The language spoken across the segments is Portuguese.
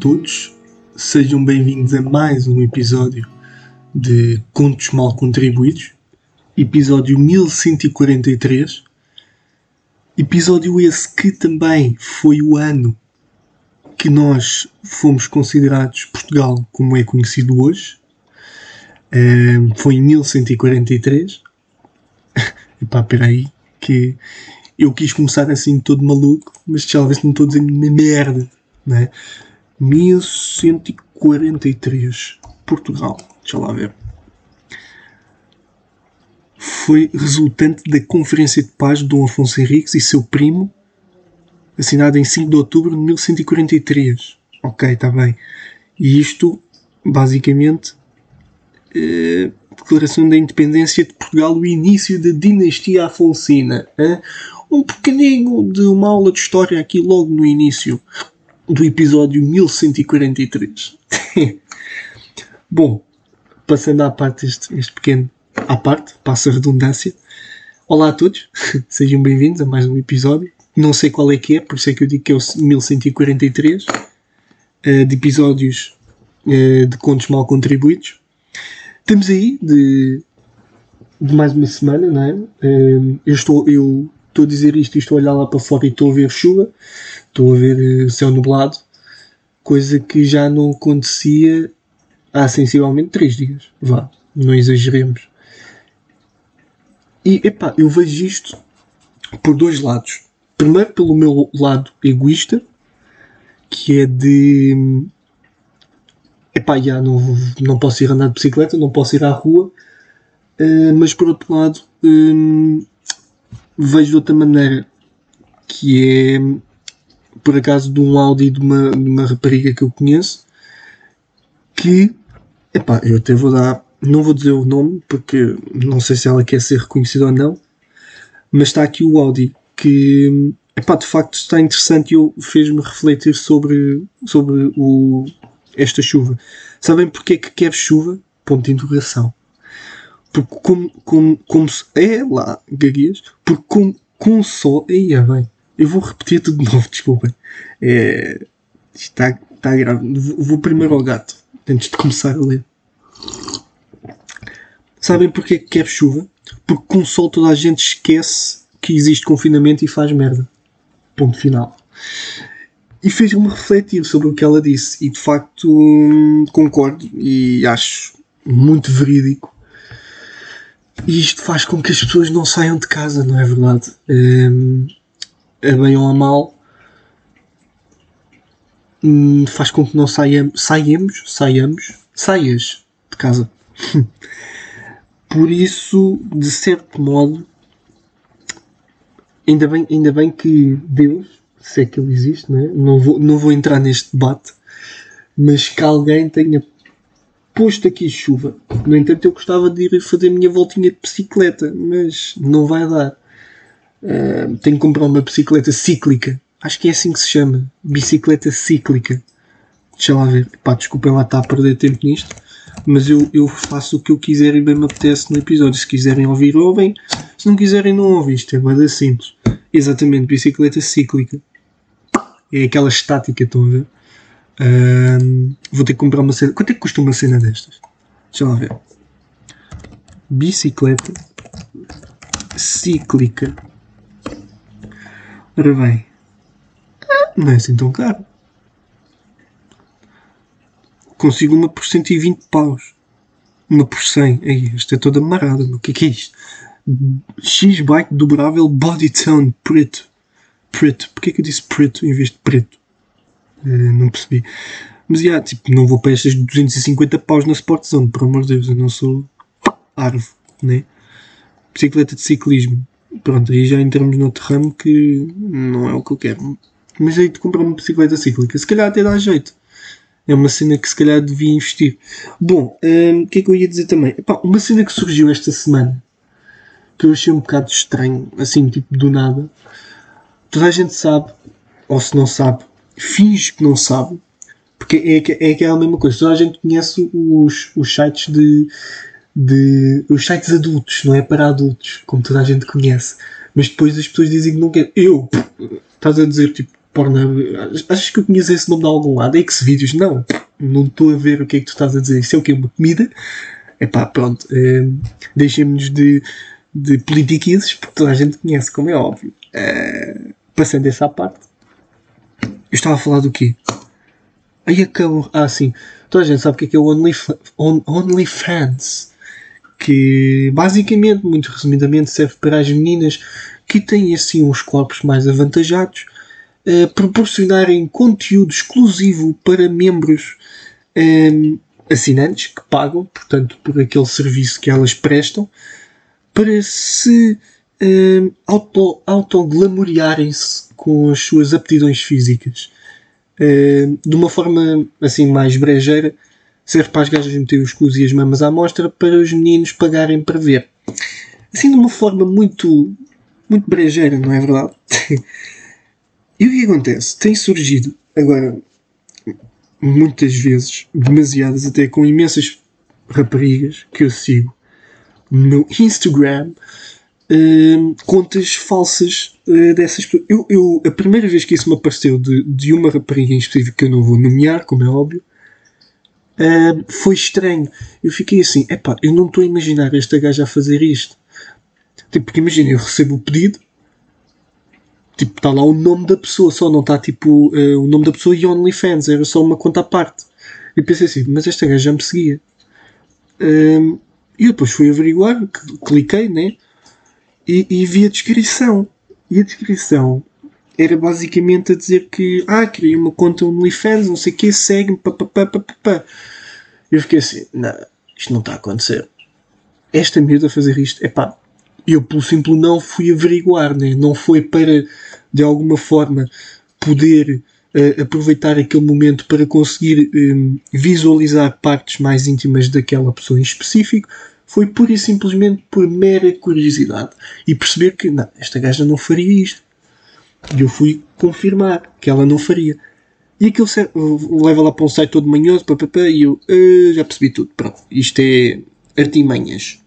Todos, sejam bem-vindos a mais um episódio de Contos Mal Contribuídos, episódio 1143. Episódio esse que também foi o ano que nós fomos considerados Portugal como é conhecido hoje. Um, foi em 1143. Epá, peraí, que eu quis começar assim todo maluco, mas talvez não estou dizer uma merda, né? 1143, Portugal, deixa lá ver. Foi resultante da Conferência de Paz de Dom Afonso Henriques e seu primo, assinada em 5 de outubro de 1143. Ok, está bem. E isto, basicamente, é Declaração da Independência de Portugal, o início da dinastia Afonsina. Hein? Um pequenino de uma aula de história aqui logo no início do episódio 1143. Bom, passando à parte este, este pequeno à parte, passa a redundância. Olá a todos, sejam bem-vindos a mais um episódio. Não sei qual é que é, por isso é que eu digo que é o 1143 uh, de episódios uh, de contos mal contribuídos. Estamos aí de, de, mais uma semana, não é? Uh, eu estou, eu estou a dizer isto e estou a olhar lá para fora e estou a ver chuva estou a ver uh, céu nublado, coisa que já não acontecia há sensivelmente 3 dias. Vá, não exageremos. E epá, eu vejo isto por dois lados. Primeiro, pelo meu lado egoísta, que é de. Epá, já não, não posso ir andar de bicicleta, não posso ir à rua, uh, mas por outro lado, um, vejo de outra maneira, que é por acaso de um áudio de uma, de uma rapariga que eu conheço que epá, eu até vou dar, não vou dizer o nome porque não sei se ela quer ser reconhecida ou não, mas está aqui o áudio que epá, de facto está interessante e fez-me refletir sobre, sobre o, esta chuva. Sabem porque é que quer chuva? Ponto de interrogação. Porque como, como, como é lá, gaguias, porque com, com sol, aí é bem eu vou repetir tudo de novo, desculpem. É, está, está grave. Vou primeiro ao gato, antes de começar a ler. Sabem porque que quer chuva? Porque com o sol toda a gente esquece que existe confinamento e faz merda. Ponto final. E fez-me refletir sobre o que ela disse. E de facto hum, concordo e acho muito verídico. E isto faz com que as pessoas não saiam de casa, não é verdade? Hum, a bem ou a mal, hum, faz com que não saiamos, saiamos, saiamos, saias de casa. Por isso, de certo modo, ainda bem, ainda bem que Deus, se é que ele existe, não, é? não, vou, não vou entrar neste debate, mas que alguém tenha posto aqui chuva. No entanto, eu gostava de ir fazer a minha voltinha de bicicleta, mas não vai dar. Tenho que comprar uma bicicleta cíclica. Acho que é assim que se chama. Bicicleta cíclica. Deixa lá ver. Pá, desculpem lá estar a perder tempo nisto. Mas eu, eu faço o que eu quiser e bem me apetece no episódio. Se quiserem ouvir, ouvem. Se não quiserem, não ouvem. Isto é bem simples. Exatamente, bicicleta cíclica. É aquela estática, estão a ver? Vou ter que comprar uma cena. Quanto é que custa uma cena destas? Deixa lá ver. Bicicleta cíclica. Ora bem, não é assim tão caro. Consigo uma por 120 paus. Uma por 100. Ei, isto é toda amarrada. O que é que é isto? X-Bike dobrável Bodytone preto. Preto. Porquê que eu disse preto em vez de preto? Uh, não percebi. Mas, já, tipo, não vou para estas 250 paus na Sport Zone, por amor de Deus. Eu não sou árvore, né? Bicicleta de ciclismo pronto, aí já entramos noutro ramo que não é o que eu quero. Mas aí de comprar uma bicicleta cíclica, se calhar até dá jeito. É uma cena que se calhar devia investir. Bom, hum, o que é que eu ia dizer também? Epá, uma cena que surgiu esta semana que eu achei um bocado estranho, assim, tipo do nada. Toda a gente sabe, ou se não sabe, finge que não sabe, porque é, é aquela mesma coisa. Toda a gente conhece os, os sites de de os sites adultos, não é para adultos, como toda a gente conhece. Mas depois as pessoas dizem que não querem. Eu, estás a dizer, tipo, Pornhub. Achas que eu conheço esse nome de algum lado? X-Vídeos? Não. Não estou a ver o que é que tu estás a dizer. Isso é o que? Uma comida? É pá, pronto. É, Deixemos-nos de, de politiquices, porque toda a gente conhece, como é óbvio. É, passando essa parte. Eu estava a falar do quê? Aí acabou. Ah, sim. Toda a gente sabe o que é, que é o OnlyFans. On, OnlyFans que basicamente, muito resumidamente, serve para as meninas que têm assim uns corpos mais avantajados uh, proporcionarem conteúdo exclusivo para membros ehm, assinantes que pagam, portanto, por aquele serviço que elas prestam, para se ehm, auto, autoglamoriarem-se com as suas aptidões físicas. Uh, de uma forma assim mais brejeira, serve para as gajas meter os cus e as mamas à mostra para os meninos pagarem para ver. Assim de uma forma muito, muito brejeira, não é verdade? e o que acontece? Tem surgido agora muitas vezes, demasiadas até com imensas raparigas que eu sigo no Instagram, uh, contas falsas uh, dessas pessoas. Eu, eu, a primeira vez que isso me apareceu de, de uma rapariga em específico que eu não vou nomear, como é óbvio, Uh, foi estranho. Eu fiquei assim, epá, eu não estou a imaginar esta gaja a fazer isto. Tipo, porque imagina, eu recebo o pedido, tipo, está lá o nome da pessoa, só não está tipo uh, o nome da pessoa e OnlyFans, era só uma conta à parte. E pensei assim, mas esta gaja já me seguia. Uh, e depois fui averiguar, cliquei, né? E, e vi a descrição. E a descrição era basicamente a dizer que, ah, criei uma conta OnlyFans, não sei o que, segue-me, papapá, Eu fiquei assim, não, isto não está a acontecer. Esta miúda a fazer isto, é pá, eu pelo simples não fui averiguar, né? não foi para, de alguma forma, poder uh, aproveitar aquele momento para conseguir um, visualizar partes mais íntimas daquela pessoa em específico, foi pura e simplesmente por mera curiosidade e perceber que, não, esta gaja não faria isto e eu fui confirmar que ela não faria. E aquilo leva lá para um site todo manhoso, papapá, e eu uh, já percebi tudo. Pronto, isto é artimanhas.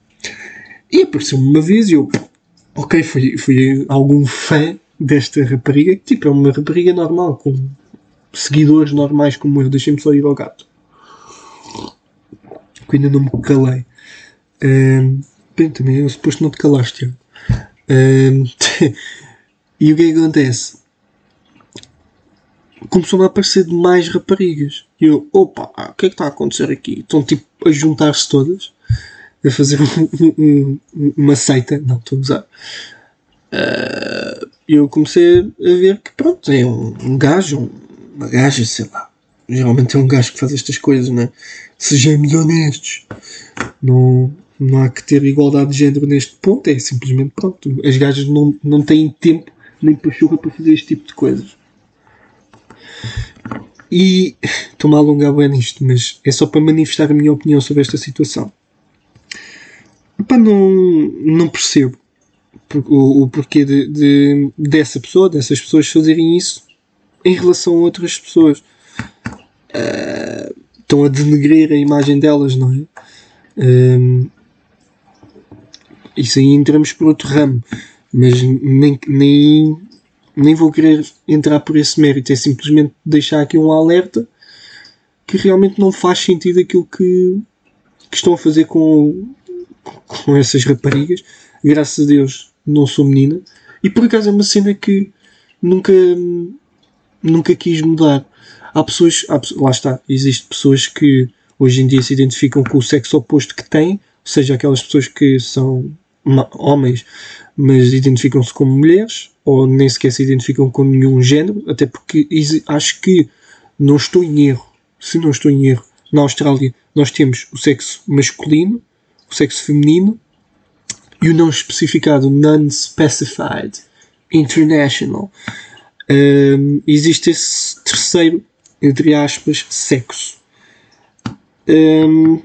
E apareceu-me uma vez e eu, ok, fui, fui algum fã desta rapariga, que tipo, é uma rapariga normal, com seguidores normais como eu. Deixem-me só ir ao gato. Que ainda não me calei. Um, bem, também eu suposto não te calaste. Um, E o que é que acontece? Começou-me a aparecer mais raparigas. E eu, opa, o que é que está a acontecer aqui? Estão tipo a juntar-se todas, a fazer um, um, uma seita. Não, estou a usar. Uh, eu comecei a ver que pronto, é um, um gajo, uma gaja, sei lá. Geralmente é um gajo que faz estas coisas, né? Sejamos honestos. Não, não há que ter igualdade de género neste ponto. É simplesmente pronto. As gajas não, não têm tempo nem pachorra para fazer este tipo de coisas. E estou-me a alongar bem nisto, mas é só para manifestar a minha opinião sobre esta situação. Epá, não, não percebo o, o porquê de, de, dessa pessoa, dessas pessoas fazerem isso em relação a outras pessoas. Uh, estão a denegrir a imagem delas, não é? Uh, isso aí entramos por outro ramo mas nem, nem, nem vou querer entrar por esse mérito, é simplesmente deixar aqui um alerta que realmente não faz sentido aquilo que, que estão a fazer com, com essas raparigas. Graças a Deus não sou menina. E por acaso é uma cena que nunca, nunca quis mudar. Há pessoas, há, lá está, existem pessoas que hoje em dia se identificam com o sexo oposto que têm, ou seja, aquelas pessoas que são homens mas identificam-se como mulheres ou nem sequer se identificam com nenhum género, até porque acho que não estou em erro, se não estou em erro, na Austrália nós temos o sexo masculino, o sexo feminino e o não especificado non-specified international. Um, existe esse terceiro, entre aspas, sexo. Um,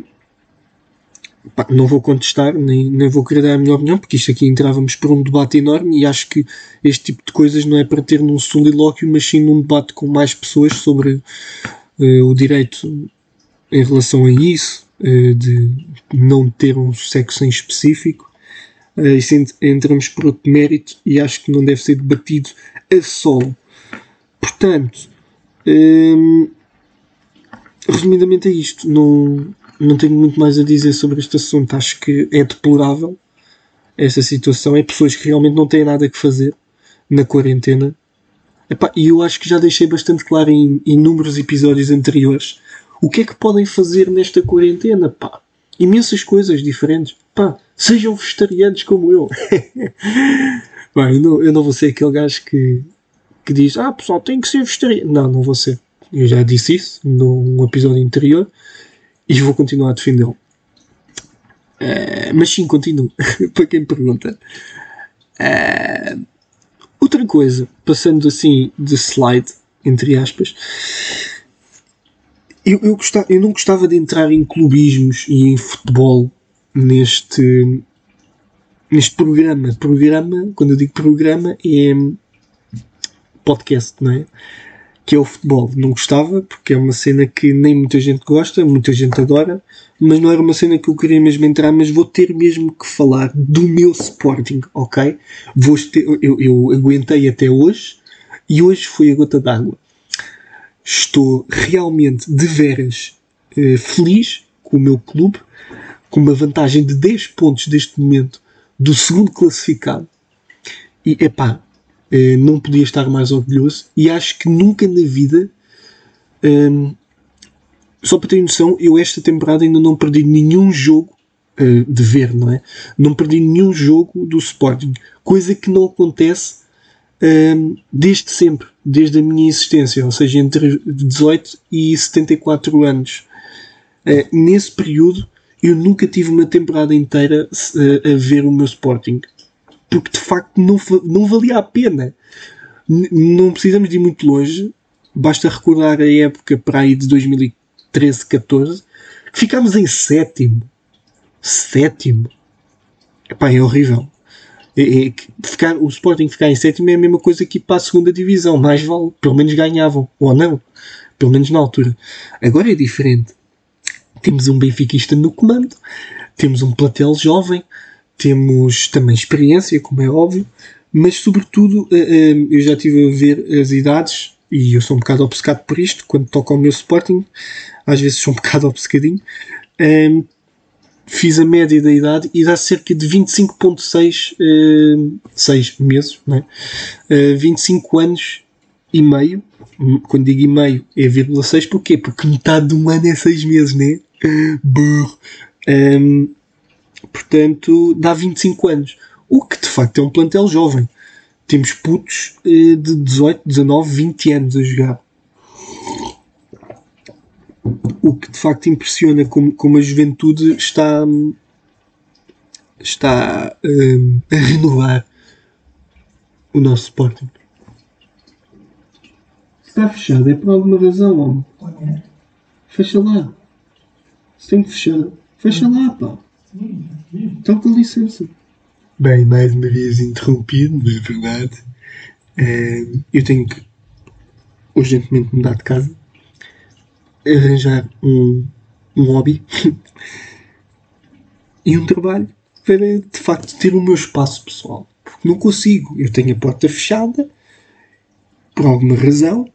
pá, não vou contestar, nem, nem vou querer dar a minha opinião, porque isto aqui entrávamos por um debate enorme e acho que este tipo de coisas não é para ter num solilóquio, mas sim num debate com mais pessoas sobre uh, o direito em relação a isso, uh, de não ter um sexo em específico. Uh, isso entramos por outro mérito e acho que não deve ser debatido a solo. portanto, hum, resumidamente é isto. Não, não tenho muito mais a dizer sobre este assunto. Acho que é deplorável esta situação. É pessoas que realmente não têm nada que fazer na quarentena. E eu acho que já deixei bastante claro em inúmeros episódios anteriores o que é que podem fazer nesta quarentena. Pá, imensas coisas diferentes. Pá, sejam vegetarianos como eu. Bem, eu não, eu não vou ser aquele gajo que, que diz: Ah, pessoal, tem que ser vegetariano. Não, não vou ser. Eu já disse isso num episódio anterior e vou continuar a defendê-lo. Uh, mas sim, continuo. para quem pergunta. Uh, outra coisa, passando assim de slide, entre aspas, eu, eu, gostava, eu não gostava de entrar em clubismos e em futebol neste, neste programa. Programa, quando eu digo programa, é podcast, não é? Que é o futebol. Não gostava, porque é uma cena que nem muita gente gosta, muita gente adora, mas não era uma cena que eu queria mesmo entrar, mas vou ter mesmo que falar do meu Sporting, ok? Vou ter, eu, eu aguentei até hoje e hoje foi a gota d'água. Estou realmente de veras uh, feliz com o meu clube, com uma vantagem de 10 pontos deste momento do segundo classificado. E epá, uh, não podia estar mais orgulhoso e acho que nunca na vida. Um, só para ter noção, eu esta temporada ainda não perdi nenhum jogo uh, de ver, não é? Não perdi nenhum jogo do Sporting, coisa que não acontece uh, desde sempre, desde a minha existência, ou seja, entre 18 e 74 anos. Uh, nesse período, eu nunca tive uma temporada inteira a ver o meu Sporting, porque de facto não, não valia a pena. Não precisamos de ir muito longe, basta recordar a época para aí de 2015 13, 14, ficámos em sétimo. Sétimo. Epá, é horrível. É, é, ficar, o Sporting ficar em sétimo é a mesma coisa que ir para a segunda divisão. Mais vale, pelo menos ganhavam. Ou não. Pelo menos na altura. Agora é diferente. Temos um benfiquista no comando. Temos um platel jovem. Temos também experiência, como é óbvio. Mas, sobretudo, eh, eh, eu já estive a ver as idades e eu sou um bocado obcecado por isto, quando toco ao meu Sporting, às vezes sou um bocado obcecadinho, um, fiz a média da idade e dá cerca de 25.6 uh, 6 meses, não é? Uh, 25 anos e meio, quando digo e meio é vírgula 6, porquê? Porque metade de um ano é 6 meses, né? Burro. Portanto, dá 25 anos. O que de facto é um plantel jovem temos putos uh, de 18, 19, 20 anos a jogar. O que de facto impressiona como, como a juventude está, está uh, a renovar o nosso Sporting. Está fechado, é por alguma razão, homem. Fecha lá. Se tem que fechar, fecha lá, pá. Então com licença. Bem, mais uma vez interrompido, não é verdade? Eu tenho que urgentemente mudar de casa, arranjar um, um hobby e um trabalho para de facto ter o meu espaço pessoal. Porque não consigo. Eu tenho a porta fechada por alguma razão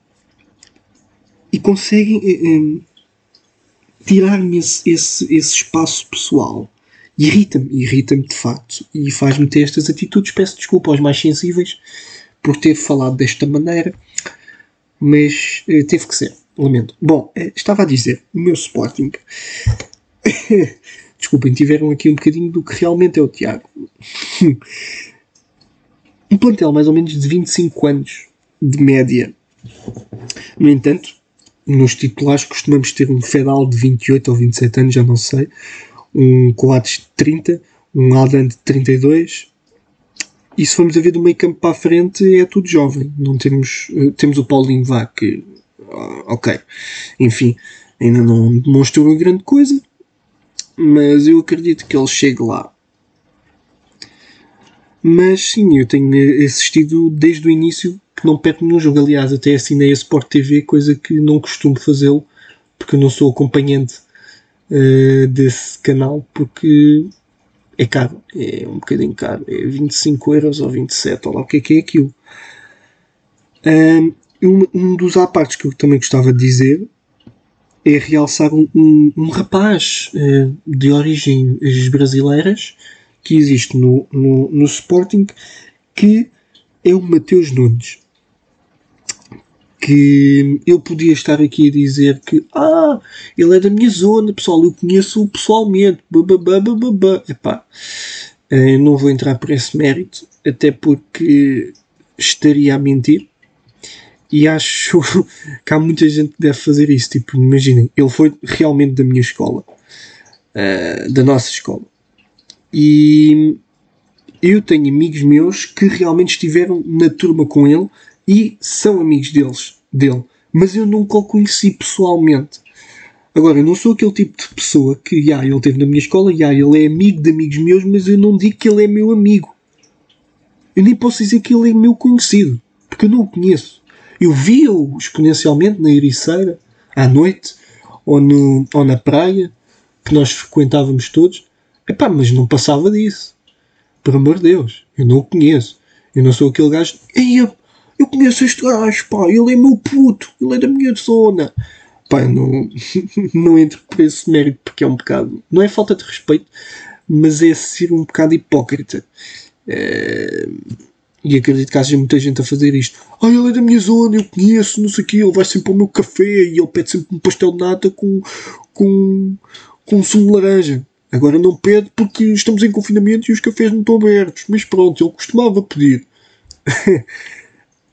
e conseguem uh, tirar-me esse, esse, esse espaço pessoal irrita-me, irrita-me de facto e faz-me ter estas atitudes. Peço desculpa aos mais sensíveis por ter falado desta maneira, mas eh, teve que ser, lamento. Bom, eh, estava a dizer, o meu Sporting. Desculpem, tiveram aqui um bocadinho do que realmente é o Tiago. um plantel mais ou menos de 25 anos de média. No entanto, nos titulares costumamos ter um Fedal de 28 ou 27 anos, já não sei um Coates de 30, um Aldan de 32. E se formos a ver do meio campo para a frente, é tudo jovem. Não temos, uh, temos o Paulinho Vá, que, uh, ok, enfim, ainda não demonstrou grande coisa, mas eu acredito que ele chegue lá. Mas sim, eu tenho assistido desde o início que não perco nenhum jogo. Aliás, até assinei a Sport TV, coisa que não costumo fazê-lo, porque eu não sou acompanhante uh, desse canal porque é caro, é um bocadinho caro, é 25 euros ou 27, ou lá o que é que é aquilo. Um, um, um dos apartes que eu também gostava de dizer é realçar um, um, um rapaz uh, de origens brasileiras que existe no, no, no Sporting que é o Mateus Nunes. Que eu podia estar aqui a dizer que ah, ele é da minha zona, pessoal, eu conheço-o pessoalmente. Bababababá. Epá, eu não vou entrar por esse mérito, até porque estaria a mentir. E acho que há muita gente que deve fazer isso. Tipo, imaginem, ele foi realmente da minha escola, uh, da nossa escola. E eu tenho amigos meus que realmente estiveram na turma com ele e são amigos deles, dele. Mas eu nunca o conheci pessoalmente. Agora, eu não sou aquele tipo de pessoa que, já, ele esteve na minha escola, já, ele é amigo de amigos meus, mas eu não digo que ele é meu amigo. Eu nem posso dizer que ele é meu conhecido, porque eu não o conheço. Eu via-o exponencialmente na Ericeira, à noite, ou, no, ou na praia, que nós frequentávamos todos, Epá, mas não passava disso. Por amor de Deus, eu não o conheço. Eu não sou aquele gajo. Eu, conheço este gajo, pá, ele é meu puto, ele é da minha zona. Pá, não, não entro por esse mérito porque é um bocado. Não é falta de respeito, mas é ser um bocado hipócrita. É, e acredito que haja muita gente a fazer isto. Ah, ele é da minha zona, eu conheço, não sei o quê, ele vai sempre ao meu café e ele pede sempre um pastel de nata com, com, com sumo de laranja. Agora não pede porque estamos em confinamento e os cafés não estão abertos. Mas pronto, ele costumava pedir.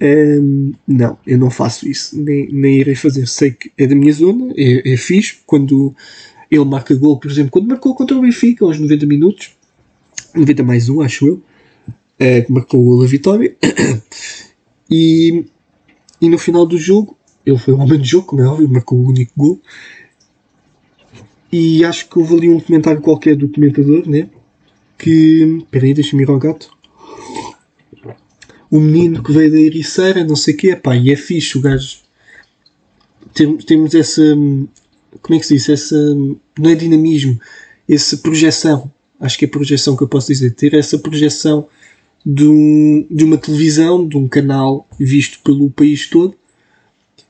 um, não, eu não faço isso. Nem, nem irei fazer. Sei que é da minha zona, é, é fixe. Quando ele marca gol, por exemplo, quando marcou contra o Benfica aos 90 minutos, 90 mais um, acho eu, é, marcou o gol da vitória. e, e no final do jogo, ele foi o homem do jogo, como é óbvio, marcou o único gol. E acho que houve ali um comentário qualquer do comentador, né? Que. Peraí, deixa-me ir ao gato. O menino que veio da Ericeira, não sei o quê, pá, e é fixe o gajo. Temos, temos essa. Como é que se diz? Essa. Não é dinamismo, essa projeção. Acho que é projeção que eu posso dizer. Ter essa projeção de, de uma televisão, de um canal visto pelo país todo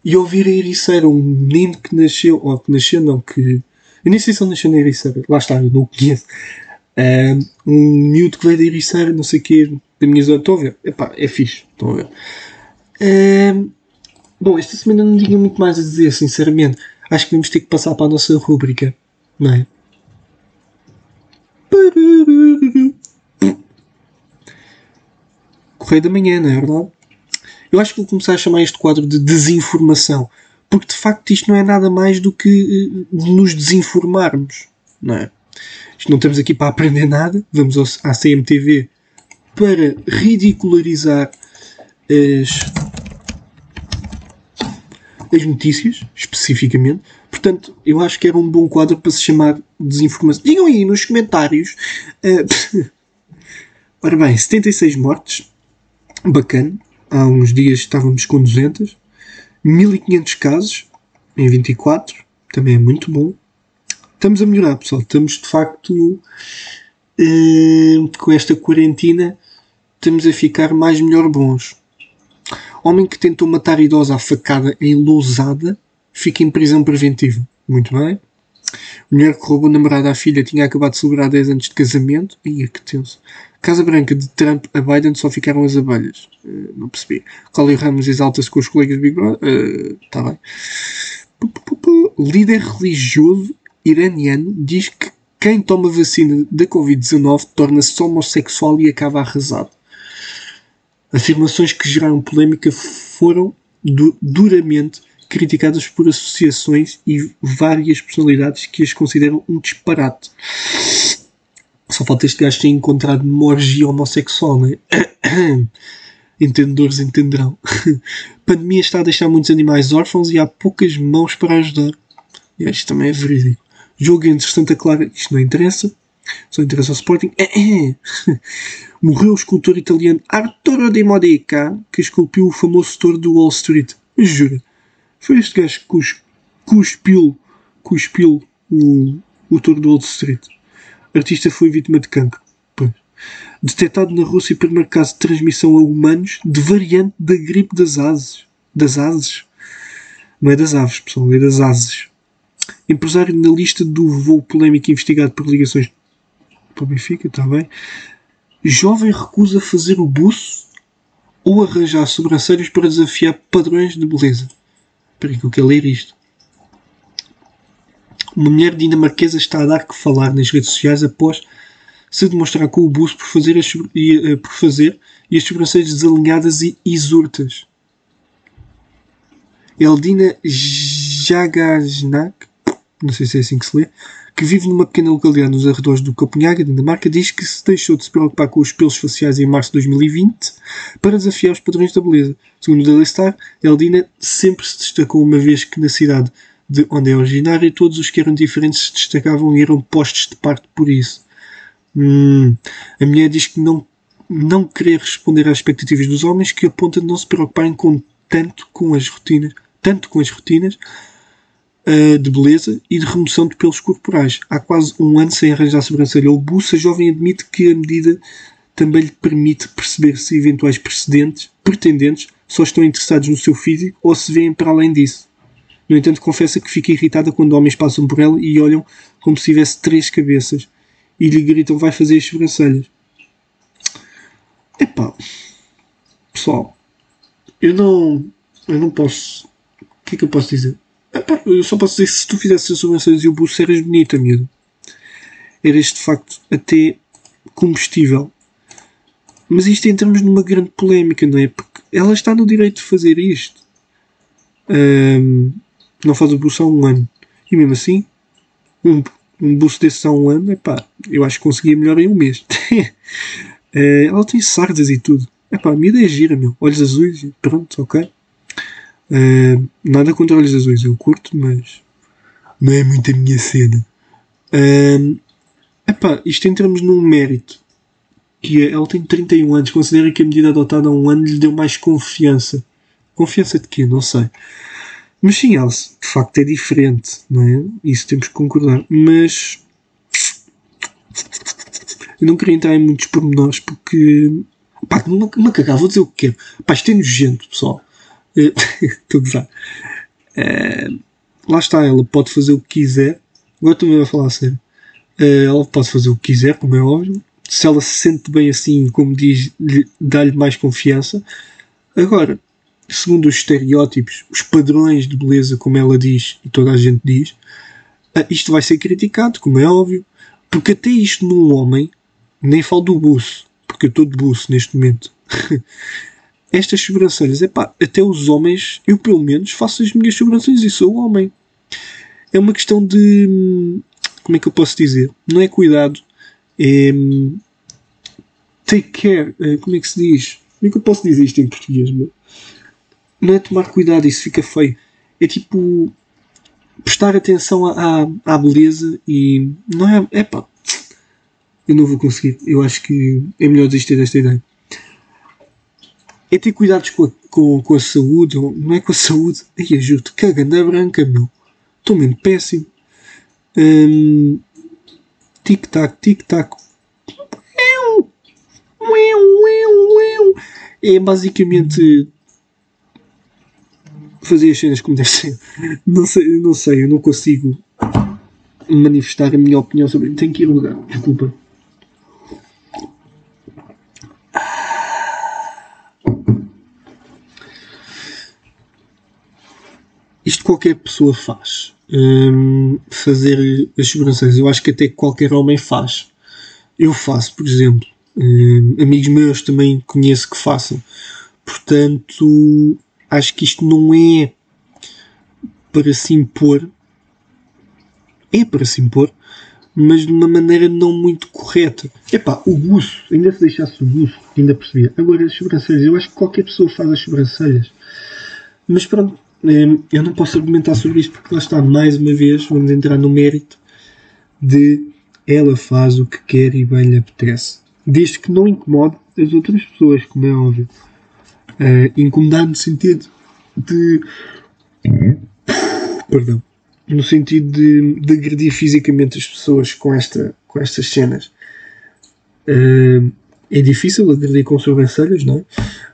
e ouvir a Ericeira, um menino que nasceu, ou que nasceu não, que eu nem sei se ele nasceu na Ericeira. Lá está, eu não o conheço. Um, miúdo que veio da Ericeira, não sei o quê, da minha zona. Estão a ver? Epá, é fixe. Estão a ver? Bom, esta semana não tinha muito mais a dizer, sinceramente. Acho que vamos ter que passar para a nossa rúbrica. Não é? Correio da manhã, não é verdade? Eu acho que vou começar a chamar este quadro de desinformação porque de facto isto não é nada mais do que uh, nos desinformarmos, não é? Isto não estamos aqui para aprender nada, vamos ao, à CMTV para ridicularizar as, as notícias, especificamente. Portanto, eu acho que era um bom quadro para se chamar desinformação. Digam aí nos comentários. Uh, ora bem, 76 mortes. Bacana. Há uns dias estávamos com 200. 1500 casos em 24, também é muito bom. Estamos a melhorar, pessoal. Estamos de facto eh, com esta quarentena, estamos a ficar mais melhor bons. Homem que tentou matar idosa à facada em Lousada fica em prisão preventiva. Muito bem. Mulher que roubou namorada à filha tinha acabado de celebrar 10 anos de casamento. Ia que tenso. Casa Branca de Trump a Biden só ficaram as abelhas. Uh, não percebi. Cláudio Ramos exalta-se com os colegas de Big Brother. Está uh, bem. Líder religioso iraniano diz que quem toma vacina da Covid-19 torna-se homossexual e acaba arrasado. Afirmações que geraram polémica foram du duramente criticadas por associações e várias personalidades que as consideram um disparate. Só falta este gajo ter encontrado uma orgia homossexual, não é? Entendedores entenderão. Pandemia está a deixar muitos animais órfãos e há poucas mãos para ajudar. E isto também é verídico. Jogo entre Santa Clara, isto não interessa. Só interessa ao Sporting. Morreu o escultor italiano Arturo de Modica, que esculpiu o famoso touro do Wall Street. Jura. Foi este gajo que cuspiu, cuspiu o, o touro do Wall Street artista foi vítima de cancro. Pois. Detectado na Rússia o primeiro caso de transmissão a humanos de variante da gripe das ases. das ases. Não é das aves, pessoal, é das ases. Empresário na lista do voo polémico investigado por ligações para o Benfica. Jovem recusa fazer o buço ou arranjar sobrancelhas para desafiar padrões de beleza. Espera que eu quero ler isto. Uma mulher dinamarquesa está a dar que falar nas redes sociais após se demonstrar com o buço por fazer, as, e, uh, por fazer e as sobrancelhas desalinhadas e exurtas. Eldina Jagasnak, não sei se é assim que se lê, que vive numa pequena localidade nos arredores do Copenhague, Dinamarca, diz que se deixou de se preocupar com os pelos faciais em março de 2020 para desafiar os padrões da beleza. Segundo o Daily Star, Eldina sempre se destacou uma vez que na cidade de onde é originária todos os que eram diferentes se destacavam e eram postos de parte por isso. Hum, a mulher diz que não, não querer responder às expectativas dos homens que aponta de não se preocuparem com tanto com as rotinas, tanto com as rotinas uh, de beleza e de remoção de pelos corporais. Há quase um ano sem arranjar a sobrancelha ou buço, a jovem admite que a medida também lhe permite perceber se eventuais precedentes, pretendentes só estão interessados no seu físico ou se veem para além disso. No entanto, confessa que fica irritada quando homens passam por ela e olham como se tivesse três cabeças e lhe gritam: Vai fazer as sobrancelhas. Epá, pessoal, eu não, eu não posso. O que é que eu posso dizer? Eu só posso dizer que se tu fizesse as sobrancelhas e o buço eras bonita, mesmo. Eras de facto até combustível. Mas isto entramos numa grande polémica, não é? Porque ela está no direito de fazer isto. Um, não faz o buço há um ano. E mesmo assim, um, um buço desse há um ano, epá, eu acho que conseguia melhor em um mês. é, ela tem sardas e tudo. Epá, a ideia é gira, meu. Olhos azuis, pronto, ok. É, nada contra olhos azuis, eu curto, mas não é muito a minha cena. É, epá, isto entramos num mérito. Que é, ela tem 31 anos, considera que a medida adotada há um ano lhe deu mais confiança. Confiança de quê? Não sei. Mas sim, Alice, de facto é diferente, não é? Isso temos que concordar. Mas eu não queria entrar em muitos pormenores porque pá, uma cagada, vou dizer o que quero. Pá, isto é nojento, pessoal. Estou a gozar. Lá está, ela pode fazer o que quiser. Agora também vai falar a sério. É, ela pode fazer o que quiser, como é óbvio. Se ela se sente bem assim, como diz, dá-lhe mais confiança. Agora, segundo os estereótipos, os padrões de beleza, como ela diz e toda a gente diz, ah, isto vai ser criticado, como é óbvio, porque até isto num homem, nem falo do buço, porque eu estou de buço neste momento. Estas sobrancelhas, é pá, até os homens, eu pelo menos faço as minhas sobrancelhas e sou homem. É uma questão de. Como é que eu posso dizer? Não é cuidado, é. Take care. Eh, como é que se diz? Como é que eu posso dizer isto em português? Meu? não é tomar cuidado, isso fica feio. É tipo prestar atenção à, à beleza e não é. É pá, eu não vou conseguir. Eu acho que é melhor desistir desta ideia. É ter cuidados com a, com, com a saúde, não é com a saúde. Ai, juro-te, caga na branca, meu. Estou mesmo péssimo. Hum, tic-tac, tic-tac. É basicamente fazer as cenas como deve ser. Não sei, não sei, eu não consigo manifestar a minha opinião sobre. Tenho que ir lugar, desculpa. Isto qualquer pessoa faz. Hum, fazer as sobrancelhas. Eu acho que até qualquer homem faz. Eu faço, por exemplo. Hum, amigos meus também conheço que façam. Portanto, acho que isto não é para se impor, é para se impor, mas de uma maneira não muito correta. Epá, o buço, ainda se deixasse o buço, ainda percebia. Agora, as sobrancelhas, eu acho que qualquer pessoa faz as sobrancelhas. Mas pronto, eu não posso argumentar sobre isto porque lá está, mais uma vez, vamos entrar no mérito de ela faz o que quer e bem lhe apetece. Desde que não incomode as outras pessoas, como é óbvio uh, incomodar no sentido de. Perdão. No sentido de, de agredir fisicamente as pessoas com, esta, com estas cenas. Uh, é difícil agredir com sobrancelhas, não é?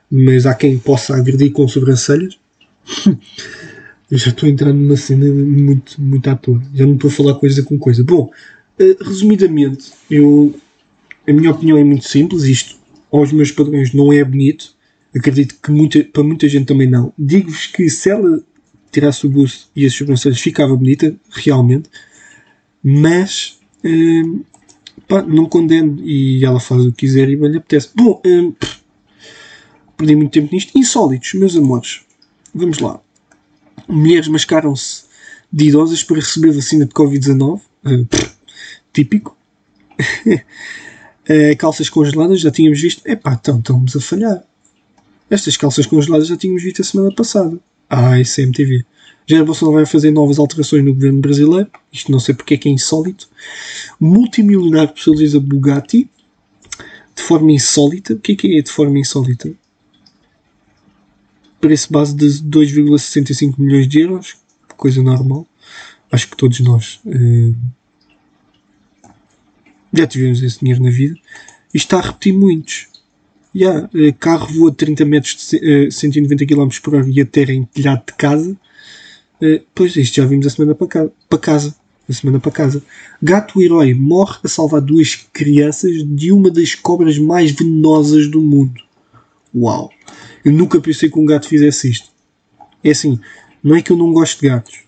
Mas há quem possa agredir com sobrancelhas. Eu já estou entrando numa cena muito, muito à toa. Já não estou a falar coisa com coisa. Bom, uh, resumidamente, eu, a minha opinião é muito simples. Isto, aos meus padrões, não é bonito. Acredito que muita, para muita gente também não. Digo-vos que se ela tirasse o busto e as sobrancelhas ficava bonita, realmente. Mas, uh, pá, não condeno. E ela faz o que quiser e bem lhe apetece. Bom, uh, perdi muito tempo nisto. Insólitos, meus amores. Vamos lá mulheres mascaram-se de idosas para receber vacina de Covid-19. Uh, típico. uh, calças congeladas, já tínhamos visto. Epá, então estamos a falhar. Estas calças congeladas já tínhamos visto a semana passada. Ah, ICMTV. Jair Bolsonaro vai fazer novas alterações no governo brasileiro. Isto não sei porque é que é insólito. Multimilionário personaliza Bugatti de forma insólita. O que é que é de forma insólita? Preço base de 2,65 milhões de euros, coisa normal. Acho que todos nós uh, já tivemos esse dinheiro na vida. E está a repetir muitos. Yeah, uh, carro voa 30 metros de uh, 190 km por hora e a terra em telhado de casa. Uh, pois, isto já vimos a semana para, casa, casa. A semana para casa. Gato herói morre a salvar duas crianças de uma das cobras mais venenosas do mundo. Uau! Eu nunca pensei que um gato fizesse isto. É assim, não é que eu não gosto de gatos.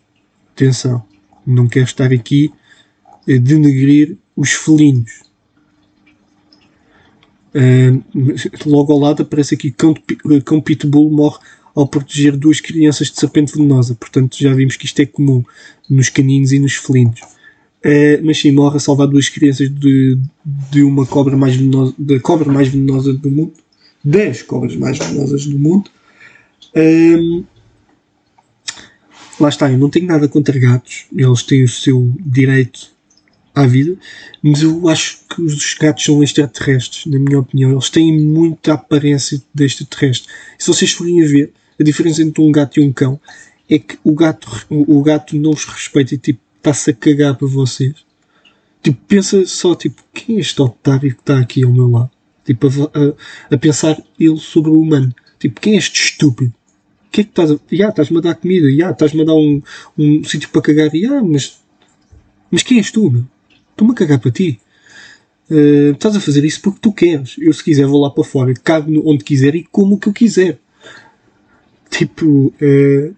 Atenção, não quero estar aqui a denegrir os felinos. Uh, logo ao lado aparece aqui cão, pitbull morre ao proteger duas crianças de serpente venenosa. Portanto, já vimos que isto é comum nos caninos e nos felinos. Uh, mas sim, morre a salvar duas crianças de, de uma cobra mais venenosa, da cobra mais venenosa do mundo. 10 cobras mais venenosas do mundo. Um, lá está, eu não tenho nada contra gatos, eles têm o seu direito à vida, mas eu acho que os gatos são extraterrestres, na minha opinião. Eles têm muita aparência de extraterrestre. E se vocês forem a ver, a diferença entre um gato e um cão é que o gato, o, gato não os respeita e tipo, está-se a cagar para vocês. Tipo, pensa só, tipo, quem é este otário que está aqui ao meu lado? Tipo, a, a, pensar ele sobre o humano. Tipo, quem é este estúpido? O que é que estás a. Ya, estás-me a dar comida, ya, estás-me a dar um, um sítio para cagar, ya, mas. Mas quem és tu, meu? Estou-me a cagar para ti. Uh, estás a fazer isso porque tu queres. Eu, se quiser, vou lá para fora, cago onde quiser e como o que eu quiser. Tipo, uh,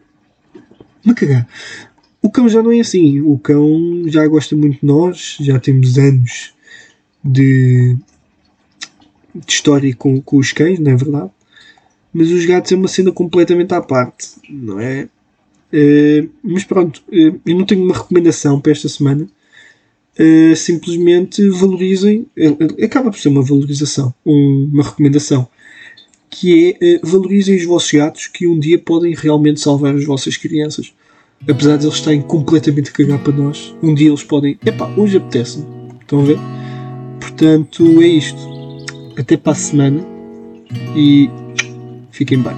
me cagar. O cão já não é assim. O cão já gosta muito de nós, já temos anos de, de história com, com os cães, não é verdade? Mas os gatos é uma cena completamente à parte, não é? Uh, mas pronto, uh, eu não tenho uma recomendação para esta semana. Uh, simplesmente valorizem, acaba por ser uma valorização, um, uma recomendação, que é valorizem os vossos gatos que um dia podem realmente salvar as vossas crianças. Apesar de eles estarem completamente a cagar para nós, um dia eles podem, epá, hoje apetece-me. Estão a ver? Portanto, é isto até para a semana e fiquem bem.